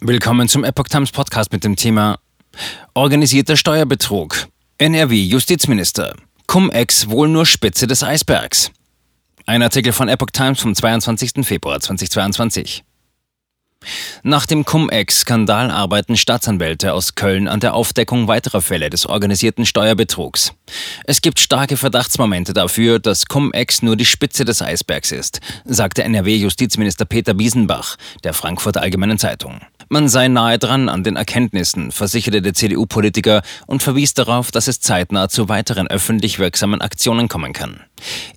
Willkommen zum Epoch Times Podcast mit dem Thema Organisierter Steuerbetrug. NRW Justizminister. Cum-Ex wohl nur Spitze des Eisbergs. Ein Artikel von Epoch Times vom 22. Februar 2022. Nach dem Cum-Ex-Skandal arbeiten Staatsanwälte aus Köln an der Aufdeckung weiterer Fälle des organisierten Steuerbetrugs. Es gibt starke Verdachtsmomente dafür, dass Cum-Ex nur die Spitze des Eisbergs ist, sagte NRW-Justizminister Peter Biesenbach der Frankfurter Allgemeinen Zeitung. Man sei nahe dran an den Erkenntnissen, versicherte der CDU-Politiker und verwies darauf, dass es zeitnah zu weiteren öffentlich wirksamen Aktionen kommen kann.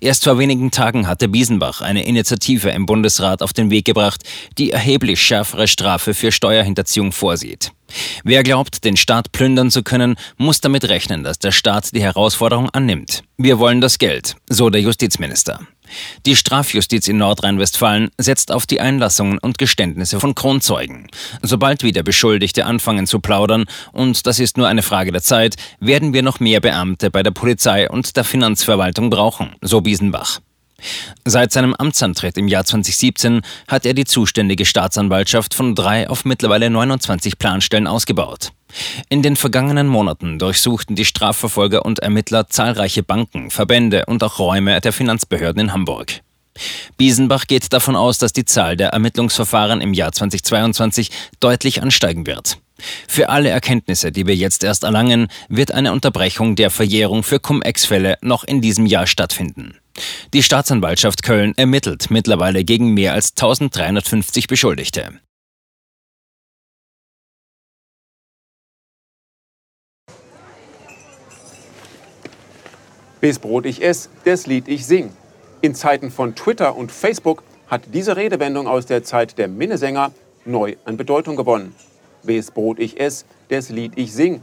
Erst vor wenigen Tagen hatte Biesenbach eine Initiative im Bundesrat auf den Weg gebracht, die erheblich schärfere Strafe für Steuerhinterziehung vorsieht. Wer glaubt, den Staat plündern zu können, muss damit rechnen, dass der Staat die Herausforderung annimmt. Wir wollen das Geld, so der Justizminister. Die Strafjustiz in Nordrhein-Westfalen setzt auf die Einlassungen und Geständnisse von Kronzeugen. Sobald wieder Beschuldigte anfangen zu plaudern, und das ist nur eine Frage der Zeit, werden wir noch mehr Beamte bei der Polizei und der Finanzverwaltung brauchen, so Biesenbach. Seit seinem Amtsantritt im Jahr 2017 hat er die zuständige Staatsanwaltschaft von drei auf mittlerweile 29 Planstellen ausgebaut. In den vergangenen Monaten durchsuchten die Strafverfolger und Ermittler zahlreiche Banken, Verbände und auch Räume der Finanzbehörden in Hamburg. Biesenbach geht davon aus, dass die Zahl der Ermittlungsverfahren im Jahr 2022 deutlich ansteigen wird. Für alle Erkenntnisse, die wir jetzt erst erlangen, wird eine Unterbrechung der Verjährung für Cum-Ex-Fälle noch in diesem Jahr stattfinden. Die Staatsanwaltschaft Köln ermittelt mittlerweile gegen mehr als 1350 Beschuldigte. Bis Brot ich ess, das Lied ich sing. In Zeiten von Twitter und Facebook hat diese Redewendung aus der Zeit der Minnesänger neu an Bedeutung gewonnen. Wes Brot ich ess, des Lied ich sing,